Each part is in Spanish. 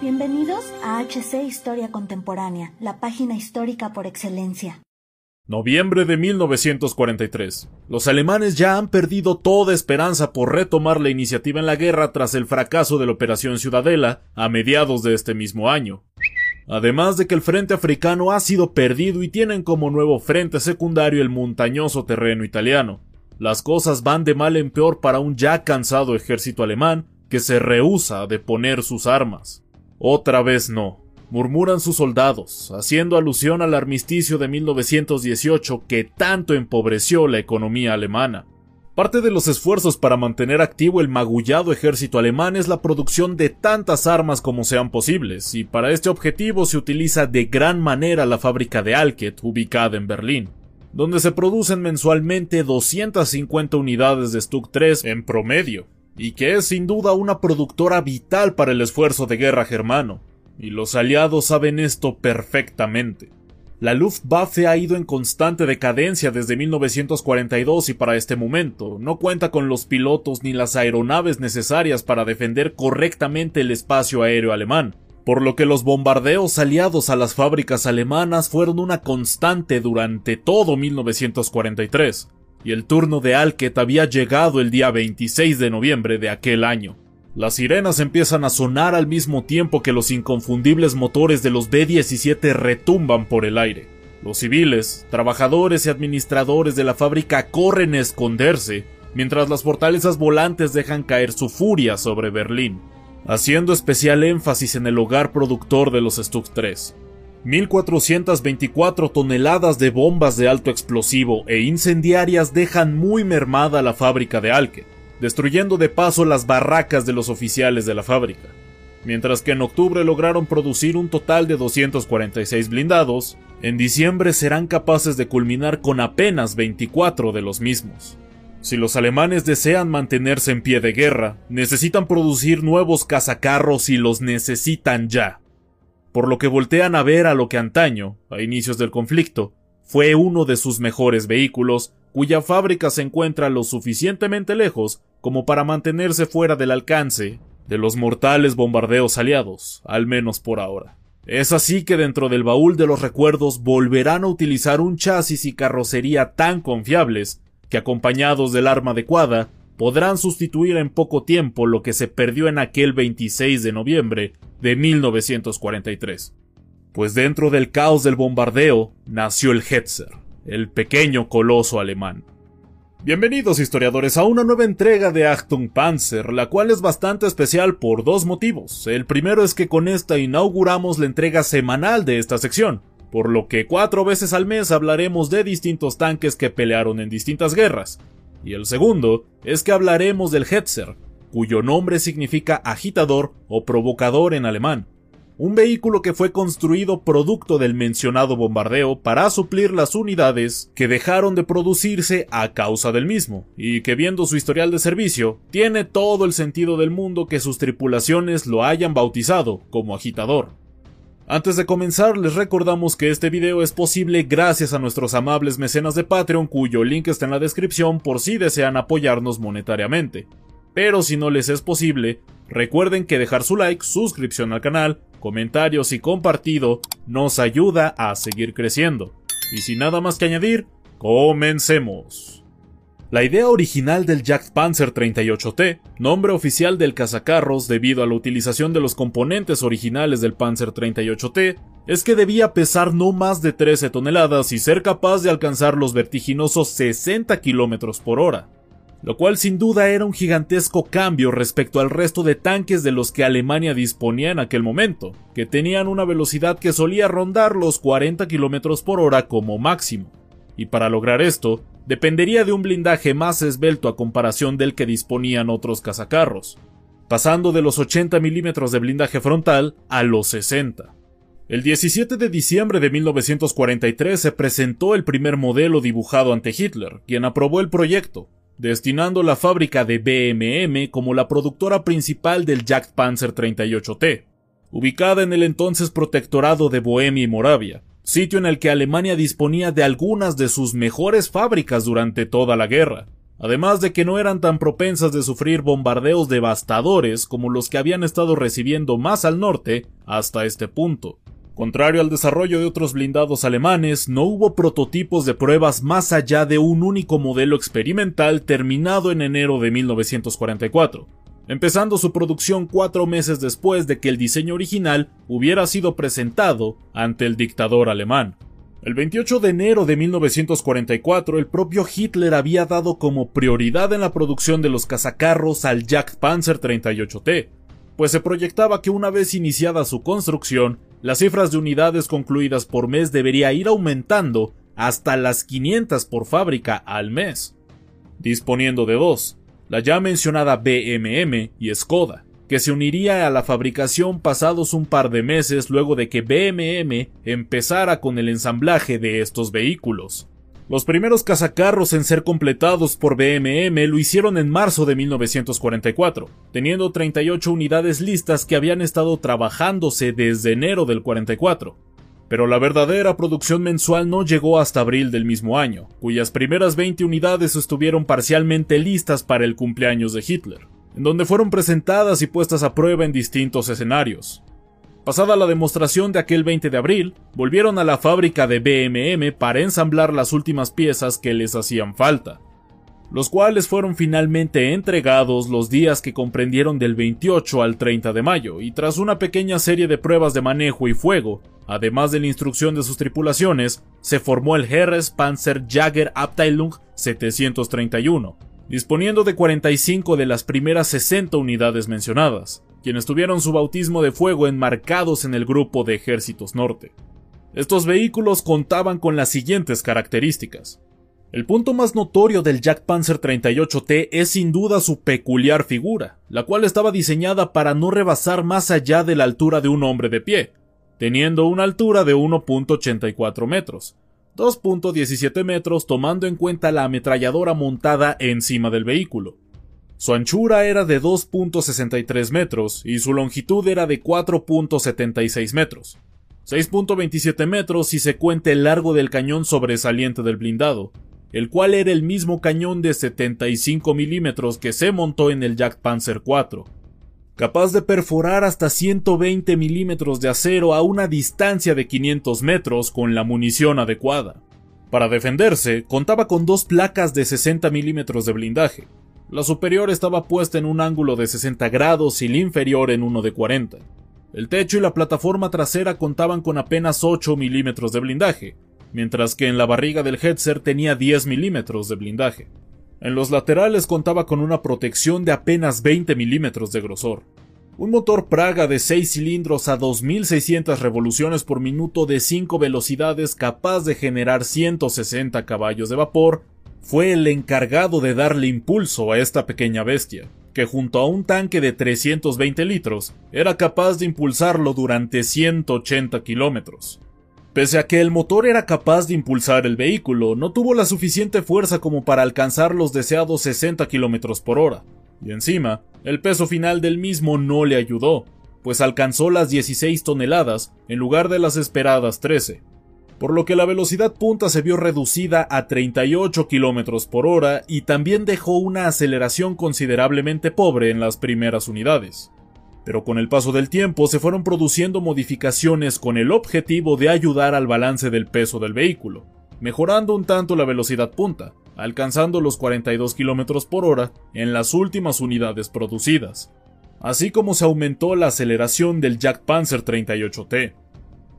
Bienvenidos a HC Historia Contemporánea, la página histórica por excelencia. Noviembre de 1943. Los alemanes ya han perdido toda esperanza por retomar la iniciativa en la guerra tras el fracaso de la Operación Ciudadela a mediados de este mismo año. Además de que el frente africano ha sido perdido y tienen como nuevo frente secundario el montañoso terreno italiano. Las cosas van de mal en peor para un ya cansado ejército alemán que se rehúsa a deponer sus armas. Otra vez no, murmuran sus soldados, haciendo alusión al armisticio de 1918 que tanto empobreció la economía alemana. Parte de los esfuerzos para mantener activo el magullado ejército alemán es la producción de tantas armas como sean posibles, y para este objetivo se utiliza de gran manera la fábrica de Alket, ubicada en Berlín, donde se producen mensualmente 250 unidades de Stuck 3 en promedio, y que es sin duda una productora vital para el esfuerzo de guerra germano, y los aliados saben esto perfectamente. La Luftwaffe ha ido en constante decadencia desde 1942 y para este momento. No cuenta con los pilotos ni las aeronaves necesarias para defender correctamente el espacio aéreo alemán, por lo que los bombardeos aliados a las fábricas alemanas fueron una constante durante todo 1943, y el turno de Alket había llegado el día 26 de noviembre de aquel año. Las sirenas empiezan a sonar al mismo tiempo que los inconfundibles motores de los B-17 retumban por el aire. Los civiles, trabajadores y administradores de la fábrica corren a esconderse, mientras las fortalezas volantes dejan caer su furia sobre Berlín, haciendo especial énfasis en el hogar productor de los Stuck 3. 1.424 toneladas de bombas de alto explosivo e incendiarias dejan muy mermada la fábrica de Alke, destruyendo de paso las barracas de los oficiales de la fábrica. Mientras que en octubre lograron producir un total de 246 blindados, en diciembre serán capaces de culminar con apenas 24 de los mismos. Si los alemanes desean mantenerse en pie de guerra, necesitan producir nuevos cazacarros y los necesitan ya por lo que voltean a ver a lo que antaño, a inicios del conflicto, fue uno de sus mejores vehículos, cuya fábrica se encuentra lo suficientemente lejos como para mantenerse fuera del alcance de los mortales bombardeos aliados, al menos por ahora. Es así que dentro del baúl de los recuerdos volverán a utilizar un chasis y carrocería tan confiables que acompañados del arma adecuada podrán sustituir en poco tiempo lo que se perdió en aquel 26 de noviembre de 1943. Pues dentro del caos del bombardeo nació el Hetzer, el pequeño coloso alemán. Bienvenidos historiadores a una nueva entrega de Achtung Panzer, la cual es bastante especial por dos motivos. El primero es que con esta inauguramos la entrega semanal de esta sección, por lo que cuatro veces al mes hablaremos de distintos tanques que pelearon en distintas guerras, y el segundo es que hablaremos del Hetzer, cuyo nombre significa agitador o provocador en alemán, un vehículo que fue construido producto del mencionado bombardeo para suplir las unidades que dejaron de producirse a causa del mismo, y que viendo su historial de servicio, tiene todo el sentido del mundo que sus tripulaciones lo hayan bautizado como agitador. Antes de comenzar, les recordamos que este video es posible gracias a nuestros amables mecenas de Patreon cuyo link está en la descripción por si desean apoyarnos monetariamente. Pero si no les es posible, recuerden que dejar su like, suscripción al canal, comentarios y compartido nos ayuda a seguir creciendo. Y sin nada más que añadir, comencemos. La idea original del Panzer 38T, nombre oficial del cazacarros debido a la utilización de los componentes originales del Panzer 38T, es que debía pesar no más de 13 toneladas y ser capaz de alcanzar los vertiginosos 60 km por hora, lo cual sin duda era un gigantesco cambio respecto al resto de tanques de los que Alemania disponía en aquel momento, que tenían una velocidad que solía rondar los 40 km por hora como máximo. Y para lograr esto, dependería de un blindaje más esbelto a comparación del que disponían otros cazacarros, pasando de los 80 milímetros de blindaje frontal a los 60. El 17 de diciembre de 1943 se presentó el primer modelo dibujado ante Hitler, quien aprobó el proyecto, destinando la fábrica de BMM como la productora principal del Jagdpanzer 38T, ubicada en el entonces protectorado de Bohemia y Moravia, sitio en el que Alemania disponía de algunas de sus mejores fábricas durante toda la guerra, además de que no eran tan propensas de sufrir bombardeos devastadores como los que habían estado recibiendo más al norte hasta este punto. Contrario al desarrollo de otros blindados alemanes, no hubo prototipos de pruebas más allá de un único modelo experimental terminado en enero de 1944, empezando su producción cuatro meses después de que el diseño original hubiera sido presentado ante el dictador alemán. El 28 de enero de 1944, el propio Hitler había dado como prioridad en la producción de los cazacarros al Jagdpanzer 38T, pues se proyectaba que una vez iniciada su construcción, las cifras de unidades concluidas por mes debería ir aumentando hasta las 500 por fábrica al mes, disponiendo de dos, la ya mencionada BMM y Skoda, que se uniría a la fabricación pasados un par de meses luego de que BMM empezara con el ensamblaje de estos vehículos. Los primeros cazacarros en ser completados por BMM lo hicieron en marzo de 1944, teniendo 38 unidades listas que habían estado trabajándose desde enero del 44. Pero la verdadera producción mensual no llegó hasta abril del mismo año, cuyas primeras 20 unidades estuvieron parcialmente listas para el cumpleaños de Hitler, en donde fueron presentadas y puestas a prueba en distintos escenarios. Pasada la demostración de aquel 20 de abril, volvieron a la fábrica de BMM para ensamblar las últimas piezas que les hacían falta, los cuales fueron finalmente entregados los días que comprendieron del 28 al 30 de mayo, y tras una pequeña serie de pruebas de manejo y fuego, además de la instrucción de sus tripulaciones, se formó el Heeres Panzer Jager Abteilung 731, disponiendo de 45 de las primeras 60 unidades mencionadas quienes tuvieron su bautismo de fuego enmarcados en el grupo de ejércitos norte. Estos vehículos contaban con las siguientes características. El punto más notorio del Jagdpanzer 38T es sin duda su peculiar figura, la cual estaba diseñada para no rebasar más allá de la altura de un hombre de pie, teniendo una altura de 1.84 metros, 2.17 metros tomando en cuenta la ametralladora montada encima del vehículo. Su anchura era de 2.63 metros y su longitud era de 4.76 metros. 6.27 metros si se cuenta el largo del cañón sobresaliente del blindado, el cual era el mismo cañón de 75 milímetros que se montó en el Jagdpanzer 4, capaz de perforar hasta 120 milímetros de acero a una distancia de 500 metros con la munición adecuada. Para defenderse, contaba con dos placas de 60 milímetros de blindaje, la superior estaba puesta en un ángulo de 60 grados y la inferior en uno de 40. El techo y la plataforma trasera contaban con apenas 8 milímetros de blindaje, mientras que en la barriga del Hetzer tenía 10 milímetros de blindaje. En los laterales contaba con una protección de apenas 20 milímetros de grosor. Un motor Praga de 6 cilindros a 2600 revoluciones por minuto de 5 velocidades capaz de generar 160 caballos de vapor fue el encargado de darle impulso a esta pequeña bestia, que junto a un tanque de 320 litros era capaz de impulsarlo durante 180 kilómetros. Pese a que el motor era capaz de impulsar el vehículo, no tuvo la suficiente fuerza como para alcanzar los deseados 60 kilómetros por hora, y encima, el peso final del mismo no le ayudó, pues alcanzó las 16 toneladas en lugar de las esperadas 13, por lo que la velocidad punta se vio reducida a 38 km por hora y también dejó una aceleración considerablemente pobre en las primeras unidades. Pero con el paso del tiempo se fueron produciendo modificaciones con el objetivo de ayudar al balance del peso del vehículo, mejorando un tanto la velocidad punta, alcanzando los 42 km por hora en las últimas unidades producidas, así como se aumentó la aceleración del Jagdpanzer 38T.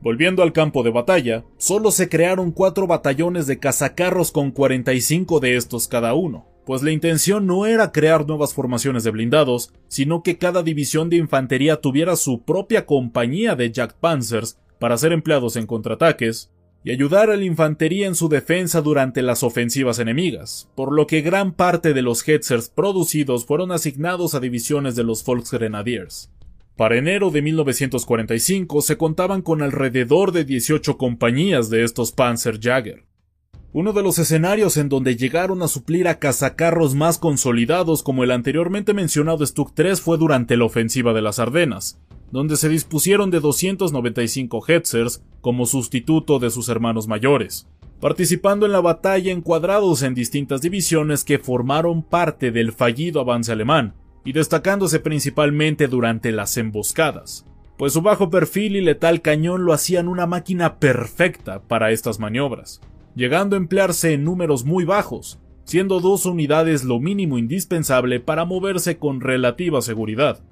Volviendo al campo de batalla, solo se crearon cuatro batallones de cazacarros con 45 de estos cada uno, pues la intención no era crear nuevas formaciones de blindados, sino que cada división de infantería tuviera su propia compañía de Panzers para ser empleados en contraataques, y ayudar a la infantería en su defensa durante las ofensivas enemigas, por lo que gran parte de los Hetzers producidos fueron asignados a divisiones de los Volksgrenadiers. Para enero de 1945 se contaban con alrededor de 18 compañías de estos Panzer Jagger. Uno de los escenarios en donde llegaron a suplir a cazacarros más consolidados como el anteriormente mencionado Stuck 3 fue durante la ofensiva de las Ardenas, donde se dispusieron de 295 Hetzers como sustituto de sus hermanos mayores, participando en la batalla encuadrados en distintas divisiones que formaron parte del fallido avance alemán, y destacándose principalmente durante las emboscadas, pues su bajo perfil y letal cañón lo hacían una máquina perfecta para estas maniobras llegando a emplearse en números muy bajos, siendo dos unidades lo mínimo indispensable para moverse con relativa seguridad,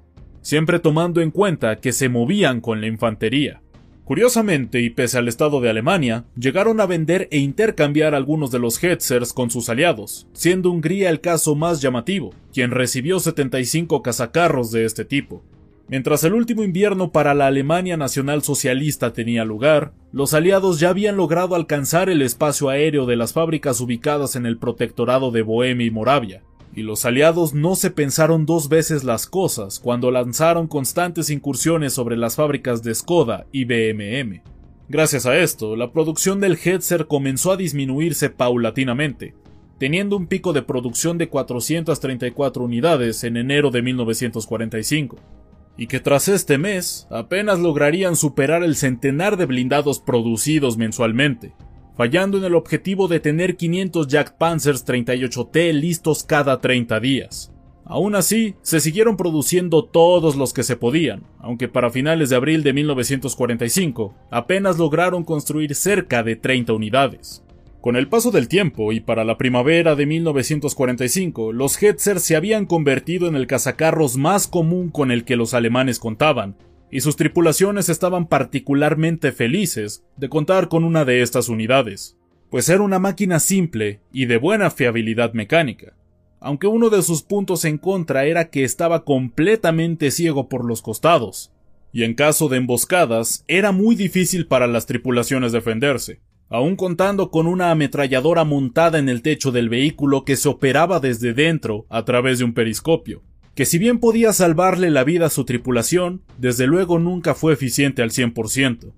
siempre tomando en cuenta que se movían con la infantería. Curiosamente, y pese al estado de Alemania, llegaron a vender e intercambiar algunos de los Hetzers con sus aliados, siendo Hungría el caso más llamativo, quien recibió 75 cazacarros de este tipo, Mientras el último invierno para la Alemania nacional socialista tenía lugar, los aliados ya habían logrado alcanzar el espacio aéreo de las fábricas ubicadas en el protectorado de Bohemia y Moravia, y los aliados no se pensaron dos veces las cosas cuando lanzaron constantes incursiones sobre las fábricas de Skoda y BMM. Gracias a esto, la producción del Hetzer comenzó a disminuirse paulatinamente, teniendo un pico de producción de 434 unidades en enero de 1945 y que tras este mes apenas lograrían superar el centenar de blindados producidos mensualmente, fallando en el objetivo de tener 500 Jack Panzers 38T listos cada 30 días. Aún así, se siguieron produciendo todos los que se podían, aunque para finales de abril de 1945 apenas lograron construir cerca de 30 unidades. Con el paso del tiempo y para la primavera de 1945, los Hetzer se habían convertido en el cazacarros más común con el que los alemanes contaban, y sus tripulaciones estaban particularmente felices de contar con una de estas unidades, pues era una máquina simple y de buena fiabilidad mecánica, aunque uno de sus puntos en contra era que estaba completamente ciego por los costados, y en caso de emboscadas era muy difícil para las tripulaciones defenderse aún contando con una ametralladora montada en el techo del vehículo que se operaba desde dentro a través de un periscopio, que si bien podía salvarle la vida a su tripulación, desde luego nunca fue eficiente al 100%.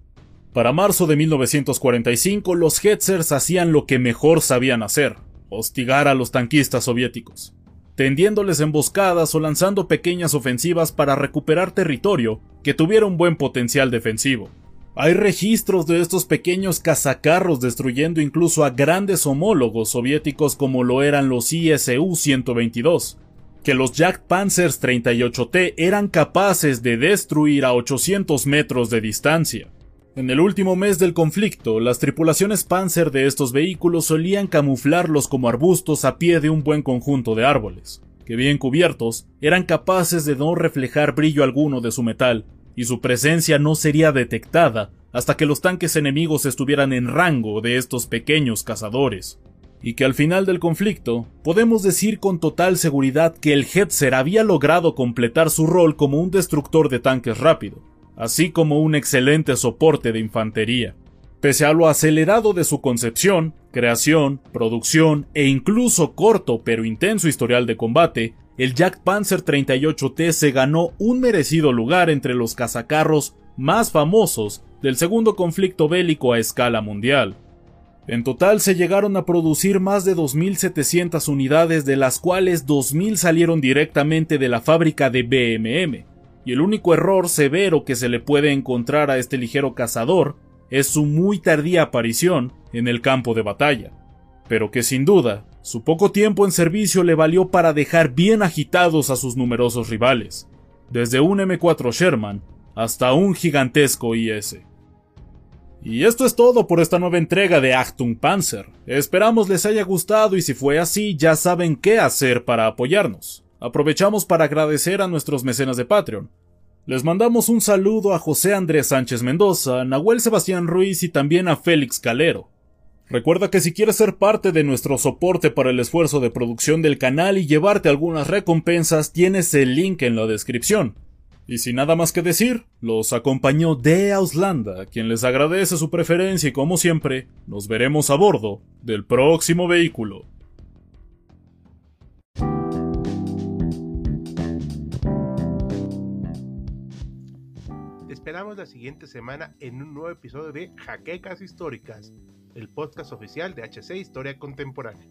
Para marzo de 1945 los Hetzers hacían lo que mejor sabían hacer, hostigar a los tanquistas soviéticos, tendiéndoles emboscadas o lanzando pequeñas ofensivas para recuperar territorio que tuviera un buen potencial defensivo. Hay registros de estos pequeños cazacarros destruyendo incluso a grandes homólogos soviéticos como lo eran los ISU-122, que los Jack Panzers 38T eran capaces de destruir a 800 metros de distancia. En el último mes del conflicto, las tripulaciones Panzer de estos vehículos solían camuflarlos como arbustos a pie de un buen conjunto de árboles, que bien cubiertos, eran capaces de no reflejar brillo alguno de su metal, y su presencia no sería detectada hasta que los tanques enemigos estuvieran en rango de estos pequeños cazadores. Y que al final del conflicto, podemos decir con total seguridad que el Hetzer había logrado completar su rol como un destructor de tanques rápido, así como un excelente soporte de infantería. Pese a lo acelerado de su concepción, creación, producción e incluso corto pero intenso historial de combate, el Jack Panzer 38T se ganó un merecido lugar entre los cazacarros más famosos del segundo conflicto bélico a escala mundial. En total se llegaron a producir más de 2.700 unidades de las cuales 2.000 salieron directamente de la fábrica de BMM, y el único error severo que se le puede encontrar a este ligero cazador es su muy tardía aparición en el campo de batalla, pero que sin duda su poco tiempo en servicio le valió para dejar bien agitados a sus numerosos rivales, desde un M4 Sherman hasta un gigantesco IS. Y esto es todo por esta nueva entrega de Achtung Panzer. Esperamos les haya gustado y si fue así ya saben qué hacer para apoyarnos. Aprovechamos para agradecer a nuestros mecenas de Patreon. Les mandamos un saludo a José Andrés Sánchez Mendoza, Nahuel Sebastián Ruiz y también a Félix Calero. Recuerda que si quieres ser parte de nuestro soporte para el esfuerzo de producción del canal y llevarte algunas recompensas, tienes el link en la descripción. Y sin nada más que decir, los acompañó de Auslanda, quien les agradece su preferencia y como siempre, nos veremos a bordo del próximo vehículo. esperamos la siguiente semana en un nuevo episodio de Jaquecas Históricas, el podcast oficial de HC Historia Contemporánea.